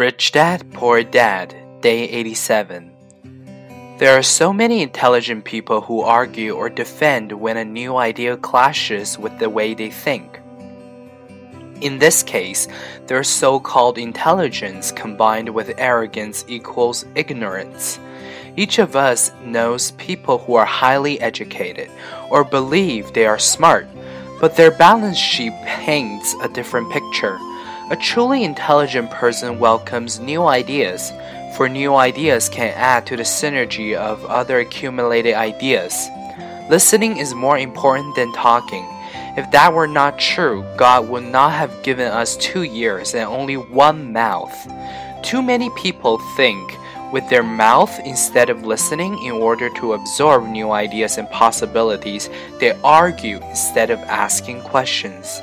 Rich Dad, Poor Dad, Day 87. There are so many intelligent people who argue or defend when a new idea clashes with the way they think. In this case, their so called intelligence combined with arrogance equals ignorance. Each of us knows people who are highly educated or believe they are smart, but their balance sheet paints a different picture. A truly intelligent person welcomes new ideas, for new ideas can add to the synergy of other accumulated ideas. Listening is more important than talking. If that were not true, God would not have given us two ears and only one mouth. Too many people think with their mouth instead of listening in order to absorb new ideas and possibilities. They argue instead of asking questions.